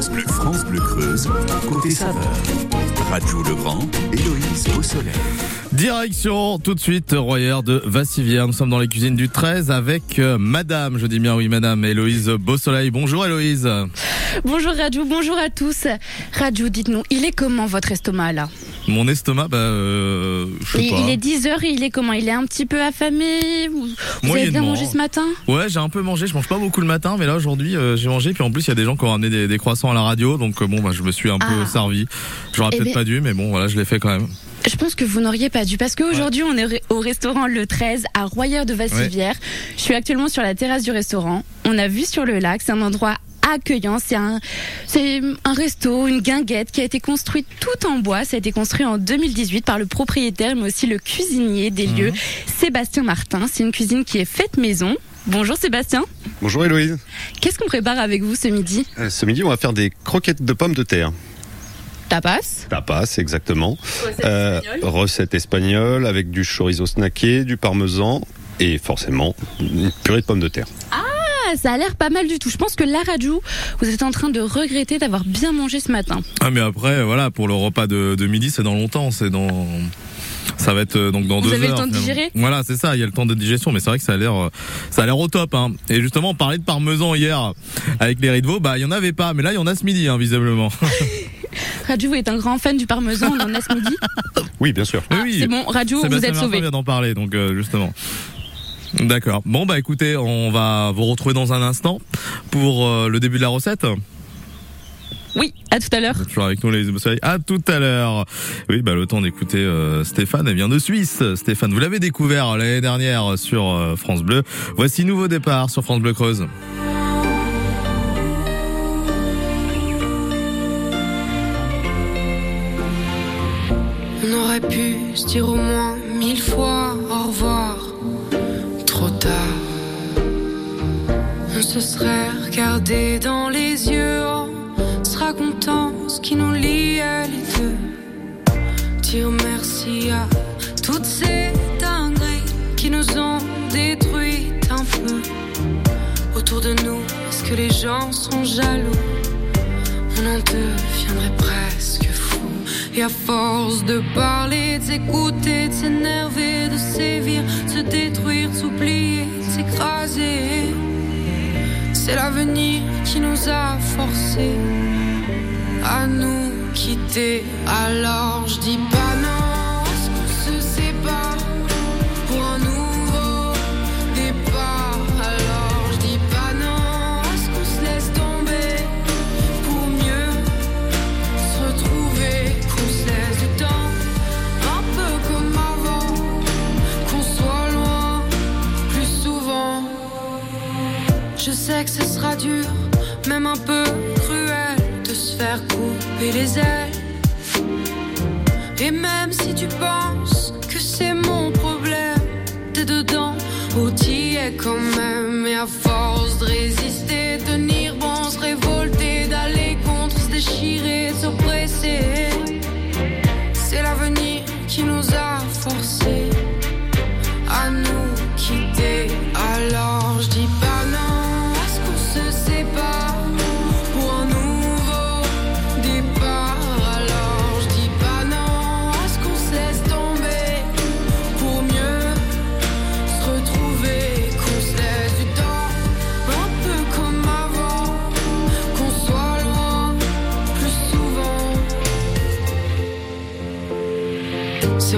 France Bleu, France Bleu Creuse, côté saveur. Radio Legrand, Héloïse Beausoleil. Direction tout de suite Royer de Vassivière. Nous sommes dans les cuisines du 13 avec euh, Madame, je dis bien oui Madame Héloïse Beausoleil. Bonjour Héloïse. Bonjour Rajou, bonjour à tous. Rajou, dites-nous, il est comment votre estomac là? Mon estomac, bah, euh, je sais il, pas. il est 10h et il est comment? Il est un petit peu affamé Vous, vous avez bien mangé ce matin? Ouais, j'ai un peu mangé. Je mange pas beaucoup le matin, mais là aujourd'hui euh, j'ai mangé. Puis en plus il y a des gens qui ont ramené des, des croissants à la radio, donc euh, bon, bah, je me suis un peu Ah. servi. J'aurais Eh peut-être ben- pas dû, mais bon, voilà, je l'ai fait quand même. Je pense que vous n'auriez pas dû parce qu'aujourd'hui on est au restaurant Le 13 à Royer de Vassivière. Je suis actuellement sur la terrasse du restaurant. On a vu sur le lac, c'est un endroit accueillant, c'est un c'est un resto, une guinguette qui a été construite tout en bois, ça a été construit en 2018 par le propriétaire mais aussi le cuisinier des lieux, Sébastien Martin. C'est une cuisine qui est faite maison. Bonjour Sébastien. Bonjour Héloïse. Qu'est-ce qu'on prépare avec vous ce midi Euh, Ce midi, on va faire des croquettes de pommes de terre. Tapas Tapas, exactement. Euh, recette espagnole avec du chorizo snacké, du parmesan et forcément une purée de pommes de terre. Ça a l'air pas mal du tout. Je pense que la Rajou, vous êtes en train de regretter d'avoir bien mangé ce matin. Ah, mais après, voilà, pour le repas de, de midi, c'est dans longtemps, c'est dans. Ça va être euh, donc dans Vous deux avez le heures, temps de digérer Voilà, c'est ça. Il y a le temps de digestion, mais c'est vrai que ça a l'air, euh, ça a l'air au top. Hein. Et justement, on parlait de parmesan hier avec les riz de veau. Bah, il y en avait pas, mais là, il y en a ce midi, hein, visiblement. Rajou est un grand fan du parmesan, on en a ce midi. Oui, bien sûr. Oui, Ah, oui. c'est bon, Rajou, vous êtes sauvé. vient d'en parler, donc euh, justement. D'accord. Bon bah écoutez, on va vous retrouver dans un instant pour euh, le début de la recette. Oui, à tout à l'heure. Toujours avec nous les soleil. À tout à l'heure. Oui, bah le temps d'écouter euh, Stéphane. Elle vient de Suisse. Stéphane, vous l'avez découvert l'année dernière sur euh, France Bleu. Voici nouveau départ sur France Bleu Creuse. On aurait pu se dire au moins mille fois au revoir. Se serait regardé dans les yeux en se racontant ce qui nous liait les deux. Dire merci à toutes ces dingueries qui nous ont détruites un peu. Autour de nous, est-ce que les gens sont jaloux? On en deviendrait presque fou. Et à force de parler, de s'écouter, de s'énerver, de sévir, de se détruire, de s'oublier, de s'écraser. C'est l'avenir qui nous a forcés à nous quitter. Alors je dis pas non,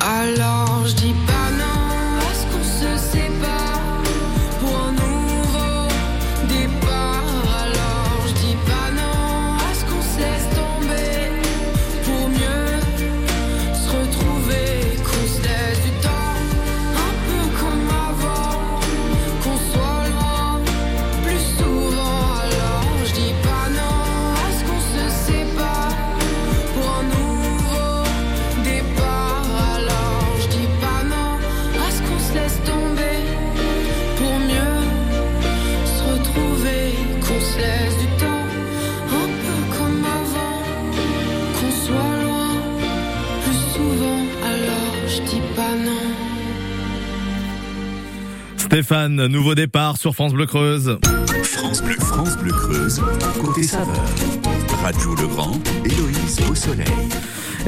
Alors je dis pas non, est-ce qu'on se sépare Stéphane, nouveau départ sur France Bleu Creuse. France Bleu, France Bleu Creuse, côté saveur. Radio Legrand, Héloïse au soleil.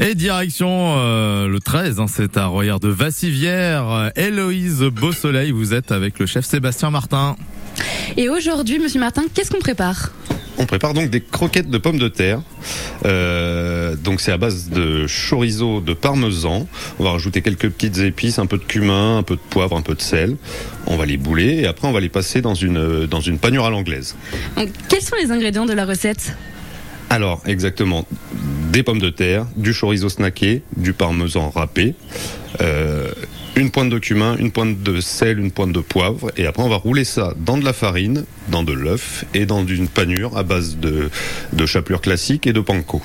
Et direction euh, le 13, hein, c'est à Royère de Vassivière. Héloïse Beausoleil, vous êtes avec le chef Sébastien Martin. Et aujourd'hui, monsieur Martin, qu'est-ce qu'on prépare? On prépare donc des croquettes de pommes de terre. Euh, donc c'est à base de chorizo de parmesan. On va rajouter quelques petites épices, un peu de cumin, un peu de poivre, un peu de sel. On va les bouler et après on va les passer dans une, dans une panure à l'anglaise. Quels sont les ingrédients de la recette? Alors, exactement. Des pommes de terre, du chorizo snacké, du parmesan râpé, euh, une pointe de cumin, une pointe de sel, une pointe de poivre. Et après, on va rouler ça dans de la farine, dans de l'œuf et dans une panure à base de, de chapelure classique et de panko.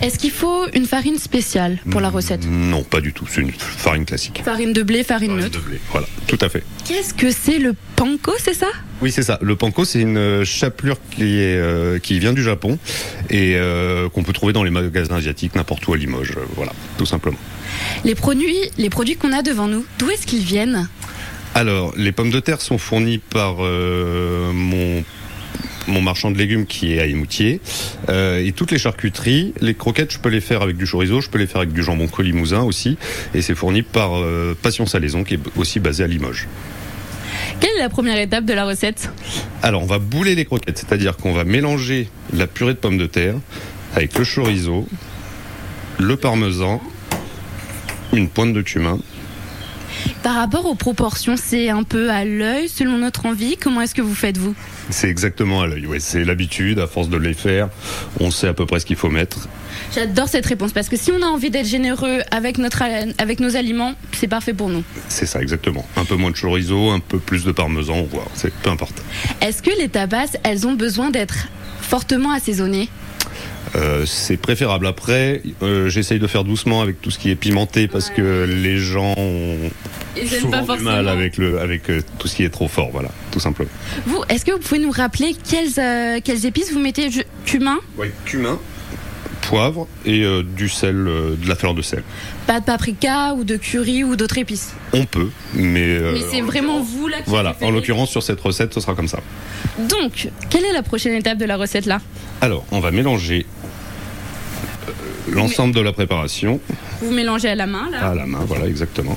Est-ce qu'il faut une farine spéciale pour la recette Non, pas du tout. C'est une farine classique. Farine de blé, farine Farine neutre. de blé. Voilà, tout à fait. Qu'est-ce que c'est le panko, c'est ça? Oui, c'est ça. Le panko, c'est une euh, chapelure qui, est, euh, qui vient du Japon et euh, qu'on peut trouver dans les magasins asiatiques n'importe où à Limoges. Euh, voilà, tout simplement. Les produits, les produits qu'on a devant nous, d'où est-ce qu'ils viennent Alors, les pommes de terre sont fournies par euh, mon mon marchand de légumes qui est à Émoutier Euh, et toutes les charcuteries, les croquettes, je peux les faire avec du chorizo, je peux les faire avec du jambon colimousin aussi, et c'est fourni par euh, Passion Salaison qui est aussi basé à Limoges. Quelle est la première étape de la recette Alors, on va bouler les croquettes, c'est-à-dire qu'on va mélanger la purée de pommes de terre avec le chorizo, le parmesan, une pointe de cumin. Par rapport aux proportions, c'est un peu à l'œil, selon notre envie. Comment est-ce que vous faites vous? C'est exactement à l'œil, ouais, c'est l'habitude, à force de les faire, on sait à peu près ce qu'il faut mettre. J'adore cette réponse parce que si on a envie d'être généreux avec notre avec nos aliments, c'est parfait pour nous. C'est ça, exactement. Un peu moins de chorizo, un peu plus de parmesan, on voit, c'est peu importe. Est-ce que les tapas, elles ont besoin d'être fortement assaisonnées? Euh, c'est préférable. Après, euh, j'essaye de faire doucement avec tout ce qui est pimenté parce que les gens ont Ils aiment souvent pas du mal avec, le, avec euh, tout ce qui est trop fort, voilà, tout simplement. Vous, est-ce que vous pouvez nous rappeler quelles, quelles épices vous mettez Je- Cumin, Oui, cumin, poivre et du sel, de la fleur de sel. pas de paprika ou de curry ou d'autres épices? On peut, mais... Mais c'est en vraiment vous là qui Voilà, en l'occurrence sur cette recette, ce sera comme ça. Donc, quelle est la prochaine étape de la recette là? Alors, on va mélanger l'ensemble de la préparation Vous mélangez à la main là. à la main, voilà, exactement.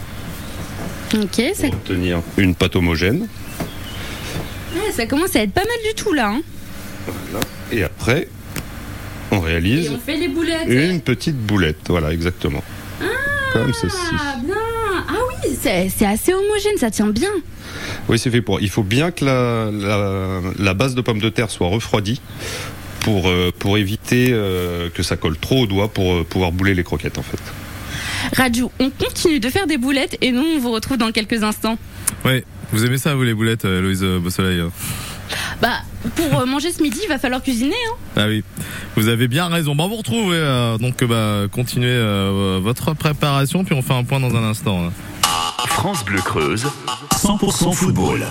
Ok, ça, Pour obtenir une pâte homogène. ouais, ça commence à être pas mal du tout là. hein. Voilà. Et après, on Et réalise on fait les boulettes. une petite boulette, voilà, exactement. Comme ceci. Ah bien Ah oui, c'est c'est assez homogène, ça tient bien. Oui, c'est fait pour. Il faut bien que la, la, la base de pommes de terre soit refroidie pour, euh, pour éviter euh, que ça colle trop au doigt pour euh, pouvoir bouler les croquettes en fait. Raju, on continue de faire des boulettes et nous on vous retrouve dans quelques instants. Oui, vous aimez ça, vous, les boulettes, euh, euh, Beausoleil hein Bah, pour euh, manger ce midi, il va falloir cuisiner. Hein. Ah oui, vous avez bien raison. Bon, vous retrouvez, euh, donc bah, continuez euh, votre préparation, puis on fait un point dans un instant. hein. France Bleu Creuse, 100% football.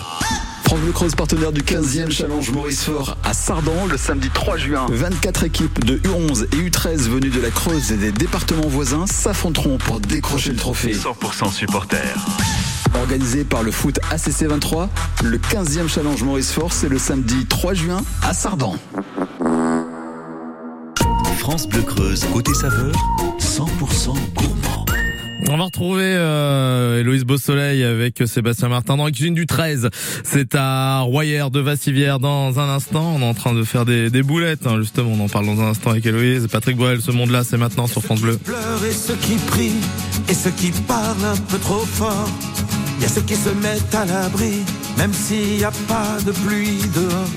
France Bleu Creuse, partenaire du 15e Challenge Maurice Fort à Sardan le samedi 3 juin. 24 équipes de U11 et U13 venues de la Creuse et des départements voisins s'affronteront pour décrocher le trophée. 100% supporters. Organisé par le foot ACC 23, le 15e Challenge Maurice Fort, c'est le samedi 3 juin à Sardan. France Bleu Creuse, côté saveur, 100% gourmand. On va retrouver euh, Héloïse Beausoleil avec Sébastien Martin dans la cuisine du 13. C'est à Royère de Vassivière dans un instant. On est en train de faire des, des boulettes, hein, justement. On en parle dans un instant avec Héloïse. Patrick Boel, ce monde-là, c'est maintenant sur France Bleu. pleurent et ceux qui prient et ceux qui parlent un peu trop fort. Il y a ceux qui se mettent à l'abri, même s'il n'y a pas de pluie dehors.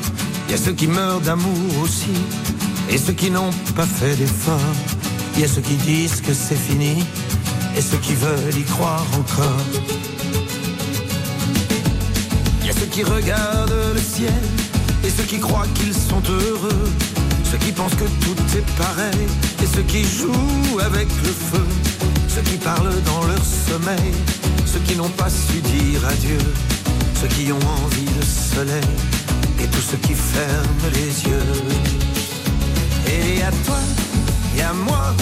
Il y a ceux qui meurent d'amour aussi et ceux qui n'ont pas fait d'effort. Il y a ceux qui disent que c'est fini et ceux qui veulent y croire encore. Il y a ceux qui regardent le ciel et ceux qui croient qu'ils sont heureux. Ceux qui pensent que tout est pareil et ceux qui jouent avec le feu. Ceux qui parlent dans leur sommeil, ceux qui n'ont pas su dire adieu. Ceux qui ont envie de soleil et tous ceux qui ferment les yeux. Et à toi, et à moi,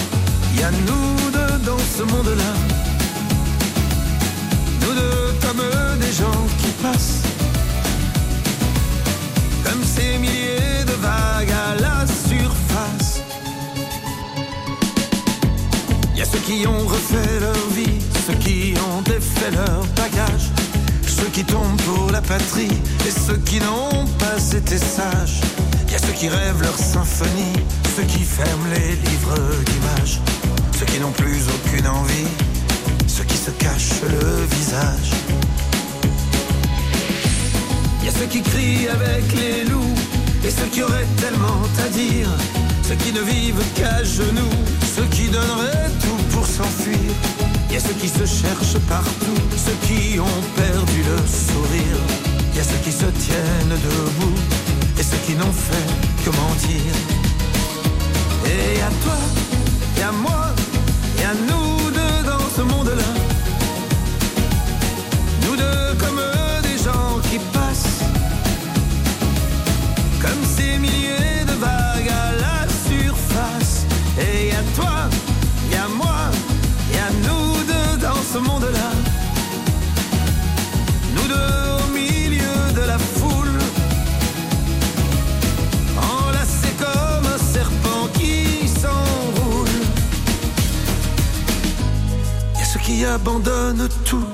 a nous deux dans ce monde-là. Nous deux comme des gens qui passent comme ces milliers de vagues à la surface. Y a ceux qui ont refait leur vie, ceux qui ont défait leur bagage, ceux qui tombent pour la patrie et ceux qui n'ont pas été sages. Y a ceux qui rêvent leur symphonie, ceux qui ferment les livres d'images, ceux qui n'ont plus aucune envie, ceux qui se cachent le visage. Y a ceux qui crient avec les loups et ceux qui auraient tellement à dire, ceux qui ne vivent qu'à genoux, ceux qui donneraient tout pour s'enfuir. Y a ceux qui se cherchent partout, ceux qui ont perdu le sourire. Y a ceux qui se tiennent debout et ceux qui n'ont fait que mentir. Et à toi, et à moi, à nous deux dans ce monde-là. Nous deux comme des gens qui passent. Comme ces milliers qui abandonnent tout.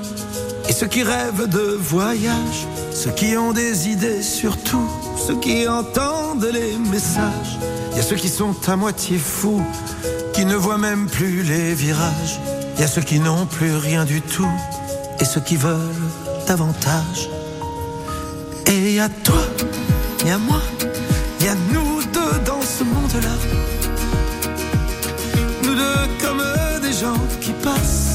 Et ceux qui rêvent de voyage, ceux qui ont des idées surtout, ceux qui entendent les messages. Il y a ceux qui sont à moitié fous, qui ne voient même plus les virages. Il y a ceux qui n'ont plus rien du tout, et ceux qui veulent davantage. Et il y a toi, il y a moi, il y a nous deux dans ce monde-là. Nous deux comme des gens qui passent.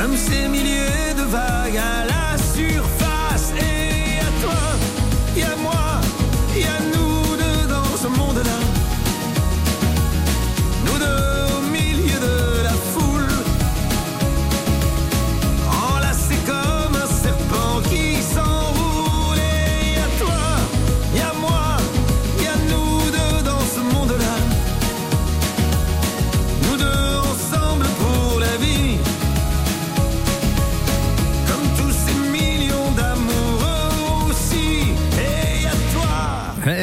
Comme ces milliers de vagues à la surface.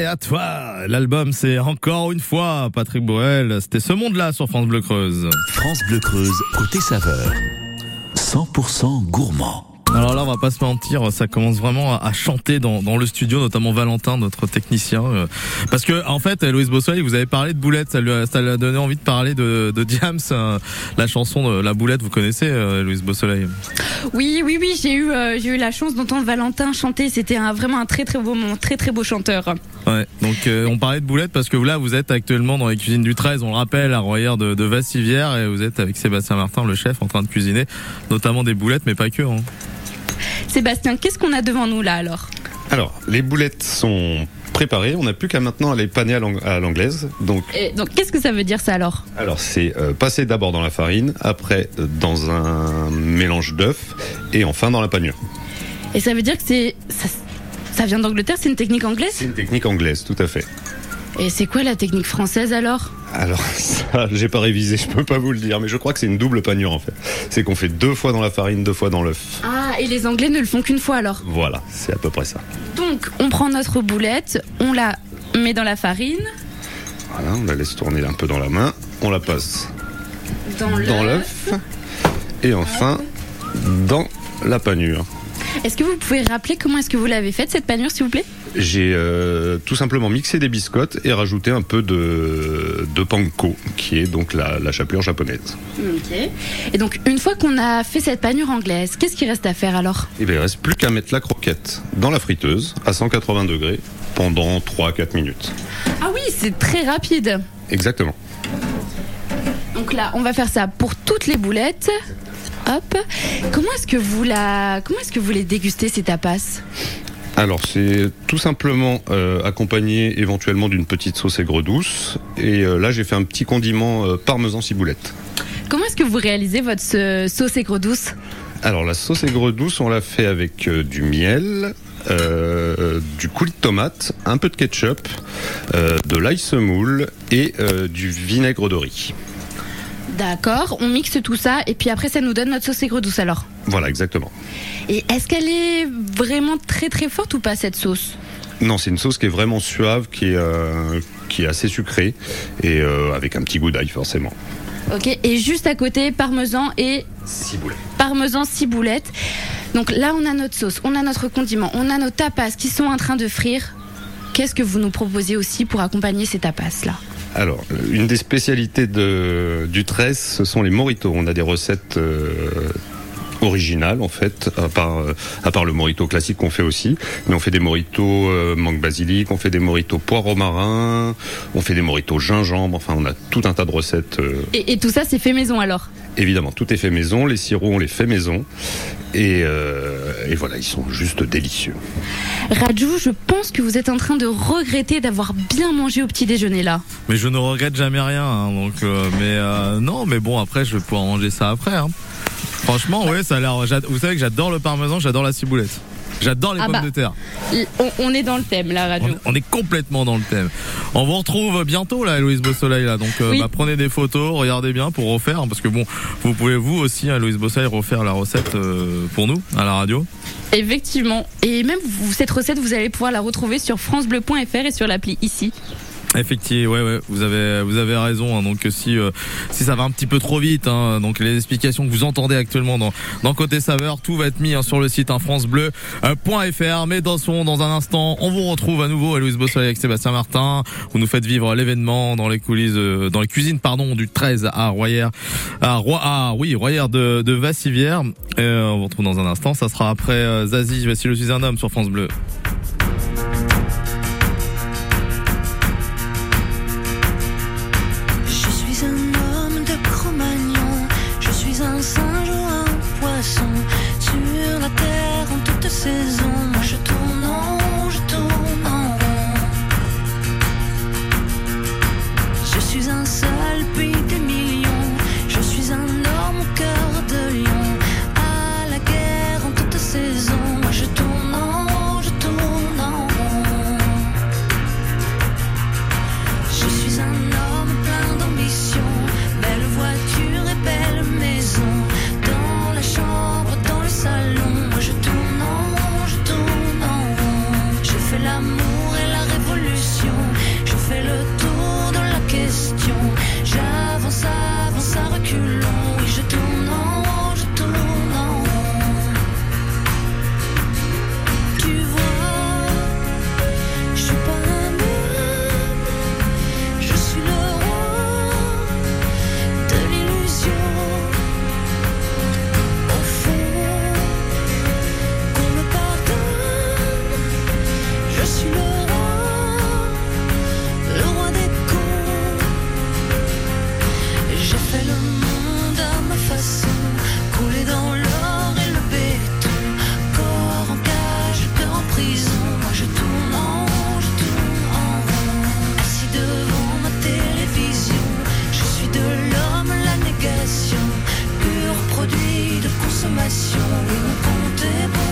À toi, l'album c'est encore une fois Patrick Boel, c'était ce monde-là sur France Bleu Creuse. France Bleu Creuse, côté saveur. 100% gourmand. Alors là, on va pas se mentir, ça commence vraiment à, chanter dans, dans le studio, notamment Valentin, notre technicien, euh, parce que en fait, Louise Bossoy, vous avez parlé de Boulette, ça lui a, ça lui a donné envie de parler de, de Diams, euh, la chanson de La Boulette, vous connaissez euh, Louise Beausoleil Oui, oui, oui, j'ai eu, euh, j'ai eu la chance d'entendre Valentin chanter. C'était un, vraiment un très très beau moment, très très beau chanteur. Ouais. Donc euh, on parlait de Boulette parce que là, vous êtes actuellement dans les cuisines du 13, on le rappelle, à Royer de, de Vassivière, et vous êtes avec Sébastien Martin, le chef, en train de cuisiner, notamment des boulettes, mais pas que. Hein. Sébastien, qu'est-ce qu'on a devant nous là alors Alors, les boulettes sont préparées. On n'a plus qu'à maintenant les paner à l'ang- à l'anglaise. Donc, Et Donc qu'est-ce que ça veut dire ça alors alors c'est euh, passer d'abord dans la farine, après euh, dans un mélange d'œufs et enfin dans la panure. Et ça veut dire que c'est ça, ça vient d'Angleterre, c'est une technique anglaise? C'est une technique anglaise, tout à fait. Et c'est quoi la technique française alors? Alors ça, j'ai pas révisé, je peux pas vous le dire, mais je crois que c'est une double panure en fait. C'est qu'on fait deux fois dans la farine, deux fois dans l'œuf. Ah, et les Anglais ne le font qu'une fois alors? Voilà, c'est à peu près ça. Donc on prend notre boulette, on la met dans la farine, Voilà, on la laisse tourner un peu dans la main, on la passe dans dans l'œuf. l'œuf et enfin dans la panure. Est-ce que vous pouvez rappeler comment est-ce que vous l'avez faite cette panure s'il vous plaît? J'ai euh, tout simplement mixé des biscottes et rajouté un peu de, de panko, qui est donc la, la chapelure japonaise. Ok. Et donc une fois qu'on a fait cette panure anglaise, qu'est-ce qu'il reste à faire alors? Et bien, il reste plus qu'à mettre la croquette dans la friteuse à 180 degrés pendant 3-4 minutes. Ah oui, c'est très rapide. Exactement. Donc là, on va faire ça pour toutes les boulettes. Hop. Comment est-ce que vous la comment est-ce que vous les dégustez ces tapas? Alors, c'est tout simplement euh, accompagné éventuellement d'une petite sauce aigre douce. Et euh, là, j'ai fait un petit condiment euh, parmesan ciboulette. Comment est-ce que vous réalisez votre sauce aigre douce? Alors, la sauce aigre douce, on l'a fait avec du miel, euh, du coulis de tomate, un peu de ketchup, euh, de l'ail semoule et euh, du vinaigre de riz. D'accord, on mixe tout ça et puis après ça nous donne notre sauce aigre douce alors? Voilà, exactement. Et est-ce qu'elle est vraiment très très forte ou pas cette sauce? Non, c'est une sauce qui est vraiment suave, qui est, euh, qui est assez sucrée et euh, avec un petit goût d'ail forcément. Ok, et juste à côté, parmesan et Ciboulette. parmesan ciboulette. Donc là, on a notre sauce, on a notre condiment, on a nos tapas qui sont en train de frire. Qu'est-ce que vous nous proposez aussi pour accompagner ces tapas-là? Alors, euh, une des spécialités de, du 13, ce sont les moritos. On a des recettes euh, originales, en fait, à part, euh, à part le morito classique qu'on fait aussi. Mais on fait des moritos euh, mangue basilic, on fait des moritos poireaux marins, on fait des moritos gingembre. Enfin, on a tout un tas de recettes. euh, et, et tout ça, c'est fait maison alors? Évidemment, tout est fait maison. Les sirops, on les fait maison. Et, euh, et voilà, ils sont juste délicieux. Rajou, je pense que vous êtes en train de regretter d'avoir bien mangé au petit déjeuner là. Mais je ne regrette jamais rien. hein, donc, euh, mais euh, non, mais bon, après, je vais pouvoir manger ça après. hein. Franchement, ouais, ça a l'air. Vous savez que j'adore le parmesan, j'adore la ciboulette. J'adore les Ah pommes bah. de terre. On, on est dans le thème On, Rajou. on est complètement dans le thème. On vous retrouve bientôt là, Louise Beausoleil là. Donc euh, bah, prenez des photos, regardez bien pour refaire, parce que bon, vous pouvez vous aussi, hein, Louise Beausoleil, refaire la recette euh, pour nous à la radio. Effectivement. Et même vous, cette recette, vous allez pouvoir la retrouver sur francebleu.fr et sur l'appli ici. Effectivement, ouais, vous avez, vous avez raison. hein, donc si, euh, si ça va un petit peu trop vite, hein, donc les explications que vous entendez actuellement dans, dans côté saveur, tout va être mis hein, sur le site hein, francebleu.fr. Mais dans son, dans un instant, on vous retrouve à nouveau à Louise Bossoy avec Sébastien Martin. Vous nous faites vivre l'événement dans les coulisses, euh, dans les cuisines, pardon, du 13 à Royer, à Roi, ah oui, Royer de, de Vassivière. Euh, on vous retrouve dans un instant. Ça sera après euh, Zazie, Voici je suis un homme sur France Bleu. Consommation. Oui, mon compte est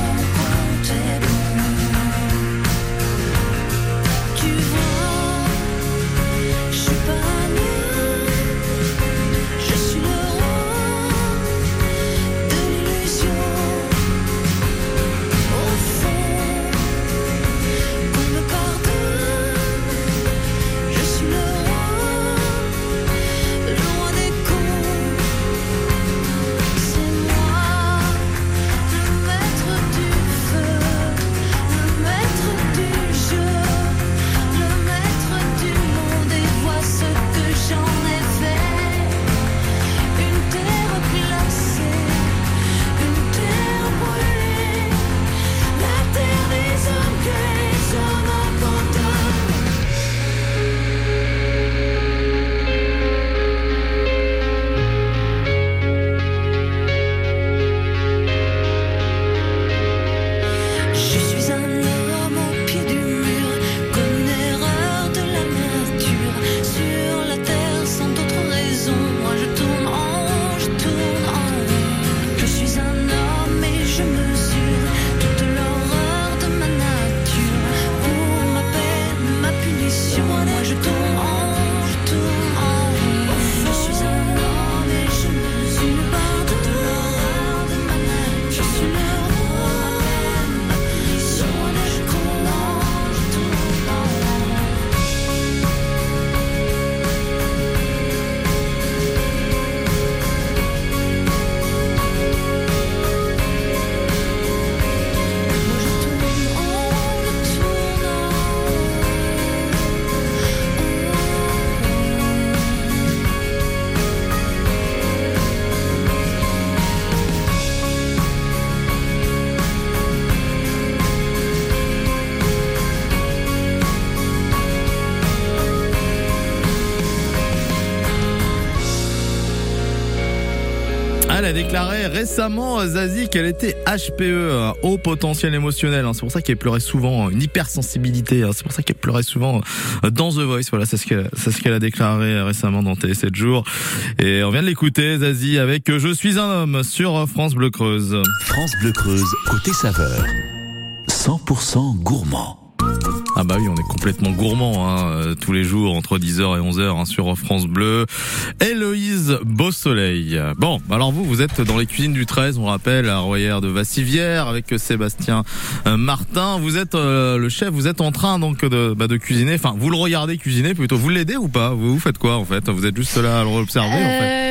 Elle a déclaré récemment, Zazie, qu'elle était HPE, haut potentiel émotionnel. hein. C'est pour ça qu'elle pleurait souvent, une hypersensibilité. hein. C'est pour ça qu'elle pleurait souvent dans The Voice. Voilà, c'est ce qu'elle, a déclaré récemment dans Télé 7 jours. Et on vient de l'écouter, Zazie, avec Je suis un homme sur France Bleu Creuse. France Bleu Creuse, côté saveur. 100% gourmand. Ah bah oui, on est complètement gourmand hein, euh, tous les jours entre 10h et 11h hein, sur France Bleu. Héloïse Beausoleil. Bon, alors vous, vous êtes dans les cuisines du 13, on rappelle, à Royère de Vassivière avec Sébastien euh, Martin. Vous êtes euh, le chef, vous êtes en train donc de, bah, de cuisiner. Enfin, vous le regardez cuisiner plutôt. Vous l'aidez ou pas? Vous, vous faites quoi en fait? Vous êtes juste là à l'observer en fait? Euh,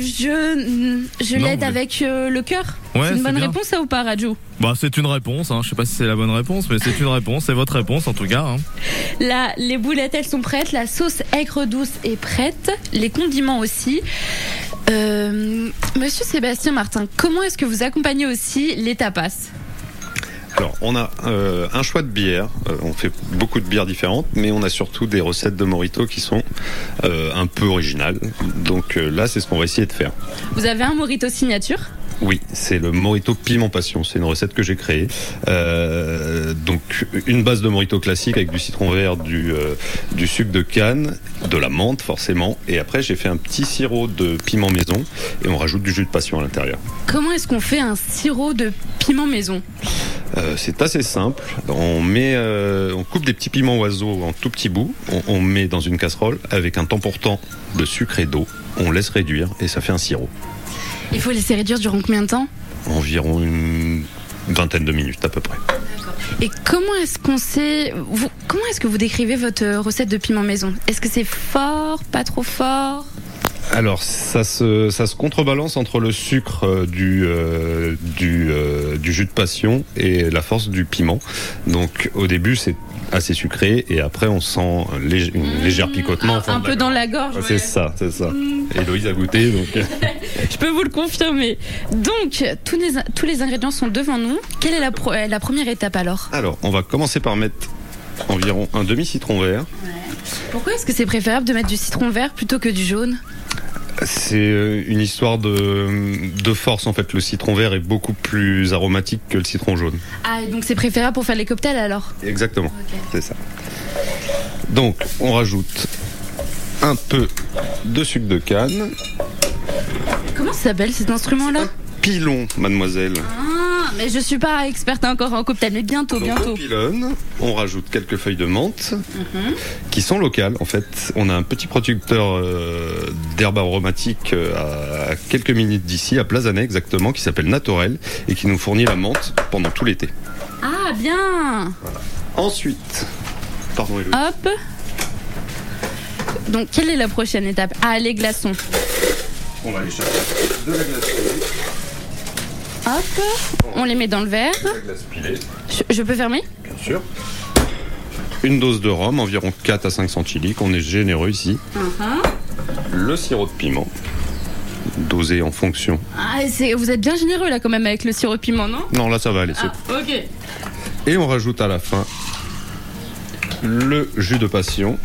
je je l'aide avec euh, le cœur. Ouais, c'est une bonne bien. réponse ça ou pas, Raju Bah c'est une réponse, hein. je sais pas si c'est la bonne réponse, mais c'est une réponse, c'est votre réponse en tout cas. Hein. Là, les boulettes, elles sont prêtes. La sauce aigre douce est prête. Les condiments aussi. Euh, Monsieur Sébastien Martin, comment est-ce que vous accompagnez aussi les tapas? Alors, on a euh, un choix de bière. Euh, on fait beaucoup de bières différentes, mais on a surtout des recettes de Morito qui sont euh, un peu originales. Donc là, c'est ce qu'on va essayer de faire. Vous avez un morito signature? Oui, c'est le Morito Piment Passion. C'est une recette que j'ai créée. Euh, donc, une base de Morito classique avec du citron vert, du, euh, du sucre de canne, de la menthe forcément. Et après, j'ai fait un petit sirop de piment maison et on rajoute du jus de passion à l'intérieur. Comment est-ce qu'on fait un sirop de piment maison? Euh, c'est assez simple. On met, euh, on coupe des petits piments oiseaux en tout petits bouts. On, on met dans une casserole avec un temps pour temps de sucre et d'eau. On laisse réduire et ça fait un sirop. Il faut laisser réduire durant combien de temps Environ une vingtaine de minutes à peu près. Et comment est-ce qu'on sait vous, Comment est-ce que vous décrivez votre recette de piment maison Est-ce que c'est fort, pas trop fort Alors ça se, ça se contrebalance entre le sucre euh, du, euh, du, euh, du jus de passion et la force du piment. Donc au début c'est assez sucré et après on sent un léger- une légère picotement. un, un peu la dans la gorge. ouais. C'est ça, c'est ça. Héloïse a goûté donc. Je peux vous le confirmer. Donc, tous les, tous les ingrédients sont devant nous. Quelle est la, pro- la première étape alors? Alors, on va commencer par mettre environ un demi-citron vert. Pourquoi est-ce que c'est préférable de mettre du citron vert plutôt que du jaune? C'est euh, une histoire de, de force en fait. Le citron vert est beaucoup plus aromatique que le citron jaune. Ah, et donc c'est préférable pour faire les cocktails alors? Exactement, c'est ça. Donc, on rajoute un peu de sucre de canne. Comment ça s'appelle cet instrument-là? Pilon, mademoiselle. Ah, mais je suis pas experte encore en cocktail, mais bientôt, Donc, bientôt. on pilonne, on rajoute quelques feuilles de menthe Mhm. qui sont locales. En fait, on a un petit producteur euh, d'herbes aromatiques euh, à quelques minutes d'ici, à Plazanet exactement, qui s'appelle Naturel et qui nous fournit la menthe pendant tout l'été. Ah, bien Ensuite, pardon, Héloïse. Hop donc, quelle est la prochaine étape? Ah, les glaçons. on va aller chercher de la pilée, Hop, on les met dans le verre. Je, je peux fermer? Bien sûr. Une dose de rhum, environ 4 à 5 centilitres. On est généreux ici. Le sirop de piment, dosé en fonction. ah, Vous êtes bien généreux là quand même avec le sirop de piment, non? Non, là ça va aller. c'est Ah, ok. Et on rajoute à la fin le jus de passion.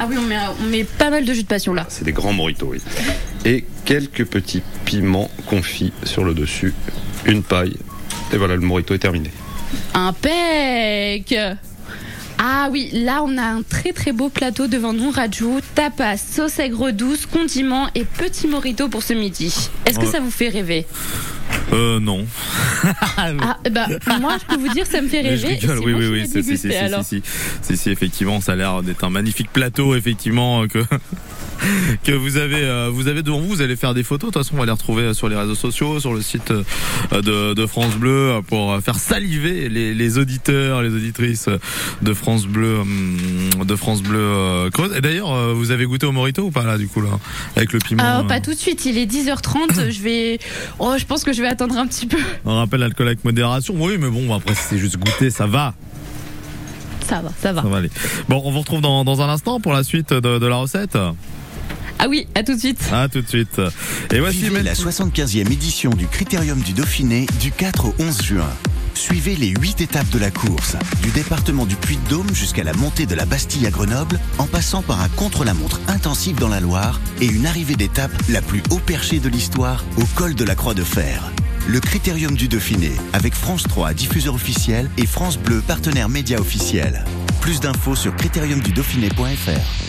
Ah oui, on met, on met pas mal de jus de passion là. C'est des grands moritos, oui. Et quelques petits piments confits sur le dessus. Une paille. Et voilà, le morito est terminé. Impec Ah oui, là on a un très très beau plateau devant nous, Raju, tapas, sauce aigre douce, condiments et petit morito pour ce midi. Est-ce que Ouais. ça vous fait rêver? Euh non. Ah bah moi je peux vous dire ça me fait rêver. rigole, oui, moi oui, oui, l'ai si, si, si, si, alors. si, si, si, effectivement, ça a l'air d'être un magnifique plateau, effectivement, que que vous avez, euh, vous avez devant vous. Vous allez faire des photos. De toute façon, on va les retrouver sur les réseaux sociaux, sur le site euh, de, de France Bleu, euh, pour euh, faire saliver les, les auditeurs, les auditrices de France Bleu, hum, de France Bleu euh, Creuse. Et d'ailleurs, euh, vous avez goûté au Morito ou pas là, du coup là, avec le piment Ah, euh, pas tout de suite, il est 10h30, je vais oh, je pense que je vais attendre un petit peu. On rappelle l'alcool avec modération. Oui, mais bon, après, si c'est juste goûter, ça va. Ça va, ça va. Ça va aller. Bon, on vous retrouve dans, dans un instant pour la suite de, de la recette. Ah oui, à tout de suite. À tout de suite. Et voici Vivez la maintenant- 75e édition du Critérium du Dauphiné du 4 au 11 juin. Suivez les 8 étapes de la course, du département du Puy-de-Dôme jusqu'à la montée de la Bastille à Grenoble, en passant par un contre-la-montre intensif dans la Loire et une arrivée d'étape la plus haut perchée de l'histoire au col de la Croix de Fer. Le Critérium du Dauphiné, avec France 3, diffuseur officiel, et France Bleu, partenaire média officiel. Plus d'infos sur critériumdudauphiné.fr.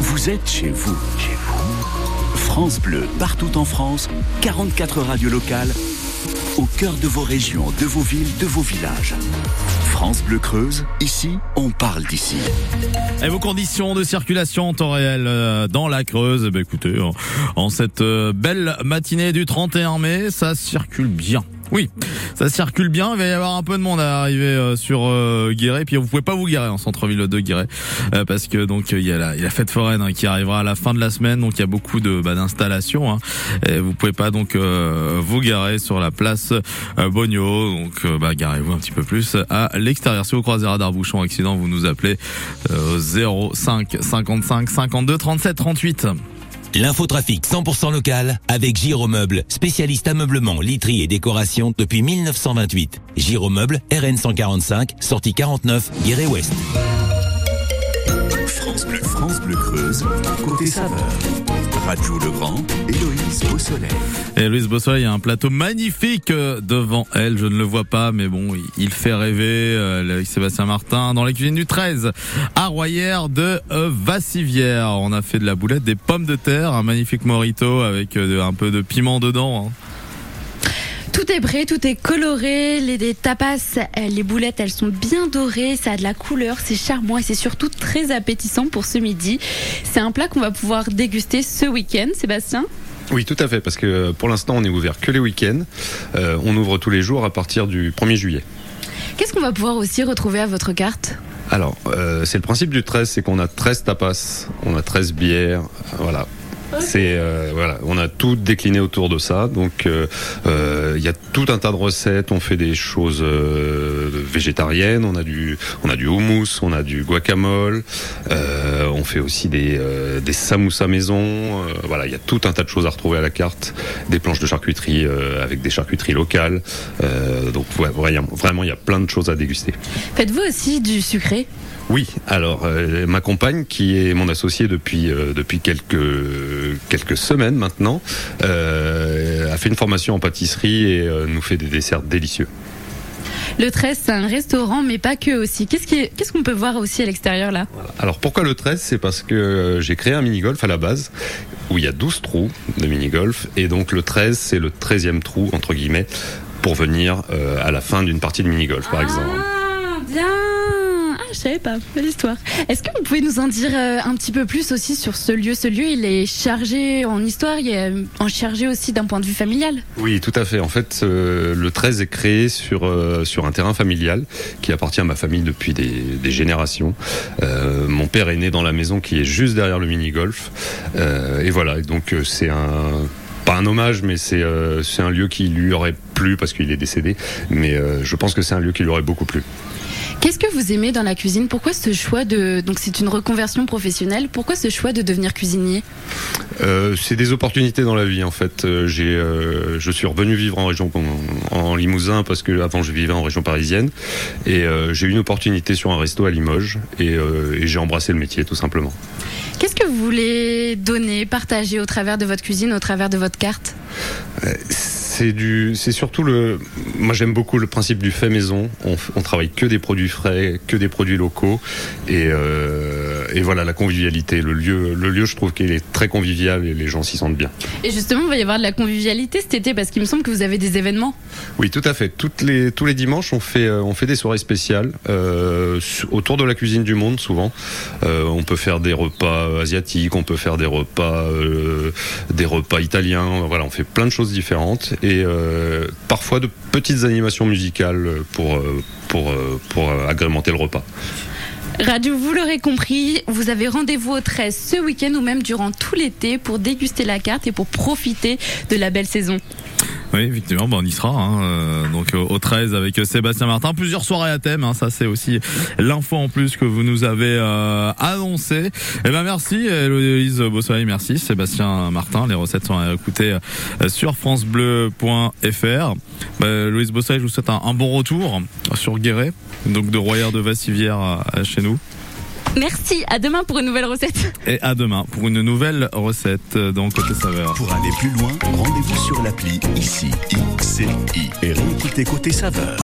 Vous êtes chez vous. Chez vous. France Bleu, partout en France, 44 radios locales, au cœur de vos régions, de vos villes, de vos villages. France Bleu Creuse, ici, on parle d'ici. Et vos conditions de circulation en temps réel euh, dans la Creuse, eh ben écoutez, en, cette euh, belle matinée du 31 mai, ça circule bien. Oui, ça circule bien. Il va y avoir un peu de monde à arriver euh, sur euh, Guéret. Puis vous pouvez pas vous garer en centre-ville de Guéret euh, parce que donc il y a la, fête foraine hein, qui arrivera à la fin de la semaine. Donc il y a beaucoup de bah, d'installations. Hein, et vous pouvez pas donc vous garer sur la place Bogno. Donc bah, garez-vous un petit peu plus à l'extérieur. Si vous croisez radar bouchon accident, vous nous appelez euh, 05 55 52 37 38. L'infotrafic 100% local avec Giromeuble, spécialiste ameublement, literie et décoration depuis 1928. Giromeuble, RN 145, sortie 49, Guéret-Ouest. France Bleu, France Bleu Creuse, côté saveur. Rajou Legrand, Héloïse Beausoleil. Louise Bossoy a un plateau magnifique euh, devant elle. Je ne le vois pas, mais bon, il- fait rêver euh, avec Sébastien Martin dans les cuisines du 13 à Royère de euh, Vassivière. On a fait de la boulette, des pommes de terre, un magnifique morito avec un peu de piment dedans. hein. Tout est prêt, tout est coloré. Les, les tapas, euh, les boulettes, elles sont bien dorées. Ça a de la couleur, c'est charmant et c'est surtout très appétissant pour ce midi. C'est un plat qu'on va pouvoir déguster ce week-end, Sébastien? Oui, tout à fait, parce que pour l'instant, on est ouvert que les week-ends. Euh, on ouvre tous les jours à partir du 1er juillet. Qu'est-ce qu'on va pouvoir aussi retrouver à votre carte? Alors, euh, c'est le principe du 13, c'est qu'on a 13 tapas, on a 13 bières, voilà. C'est euh, voilà, on a tout décliné autour de ça. Donc euh, euh, il y a tout un tas de recettes. On fait des choses euh, végétariennes. On a du on a du houmous, on a du guacamole. On fait aussi des des samoussas maison. Voilà, il y a tout un tas de choses à retrouver à la carte. Des planches de charcuterie avec des charcuteries locales. Donc ouais, vraiment il y a plein de choses à déguster. Faites-vous aussi du sucré? Oui, alors euh, ma compagne, qui est mon associée depuis euh, depuis quelques quelques semaines maintenant, euh, a fait une formation en pâtisserie et nous fait des desserts délicieux. Le 13, c'est un restaurant, mais pas que aussi. Qu'est-ce qui est- qu'est-ce qu'on peut voir aussi à l'extérieur là? Alors pourquoi le 13 C'est parce que j'ai créé un mini-golf à la base où il y a 12 trous de mini-golf et donc le 13 c'est le 13e trou entre guillemets pour venir à la fin d'une partie de mini-golf par exemple. Ah, bien Ah, je savais pas, belle histoire. Est-ce que vous pouvez nous en dire euh, un petit peu plus aussi sur ce lieu? Ce lieu, il est chargé en histoire, il est euh, en chargé aussi d'un point de vue familial? Oui, tout à fait. En fait, euh, le 13 est créé sur sur un terrain familial qui appartient à ma famille depuis des, générations. Mon père est né dans la maison qui est juste derrière le mini golf. Euh, et voilà. Donc c'est un pas un hommage, mais c'est un lieu qui lui aurait plu parce qu'il est décédé. Mais je pense que c'est un lieu qui lui aurait beaucoup plu. Qu'est-ce que vous aimez dans la cuisine Pourquoi ce choix de donc c'est une reconversion professionnelle Pourquoi ce choix de devenir cuisinier Euh, c'est des opportunités dans la vie en fait. Euh, j'ai, euh, je suis revenu vivre en région en, Limousin parce que avant je vivais en région parisienne et euh, j'ai eu une opportunité sur un resto à Limoges et, euh, et j'ai embrassé le métier tout simplement. Qu'est-ce que vous voulez donner, partager au travers de votre cuisine, au travers de votre carte? Euh, C'est du, c'est surtout le. Moi, j'aime beaucoup le principe du fait maison. On, on travaille que des produits frais, que des produits locaux, et, euh, et voilà la convivialité. Le lieu, le lieu, je trouve qu'il est très convivial et les gens s'y sentent bien. Et justement, il va y avoir de la convivialité cet été parce qu'il me semble que vous avez des événements. Oui, tout à fait. Toutes les, tous les dimanches, on fait, euh, on fait des soirées spéciales euh, autour de la cuisine du monde, souvent. Euh, on peut faire des repas asiatiques, on peut faire des repas, euh, des repas italiens. Voilà, on fait plein de choses différentes et euh, parfois de petites animations musicales pour, euh, pour, euh, pour euh, agrémenter le repas. Radio, vous l'aurez compris, vous avez rendez-vous au 13 ce week-end ou même durant tout l'été pour déguster la carte et pour profiter de la belle saison. Oui, effectivement, bah, on y sera. Hein, euh, donc au au 13 avec euh, Sébastien Martin. Plusieurs soirées à thème. Hein, ça, c'est aussi l'info en plus que vous nous avez euh, annoncé. Eh ben merci, Héloïse Beausoleil. Merci, Sébastien Martin. Les recettes sont à écouter euh, sur francebleu.fr. Bah, Louise Beausoleil, je vous souhaite un, bon retour sur Guéret, donc de Royer de Vassivière chez nous. Merci, à demain pour une nouvelle recette. Et à demain pour une nouvelle recette dans Côté Saveur. Pour aller plus loin, rendez-vous sur l'appli ICI, ICI et réécoutez Côté Saveur.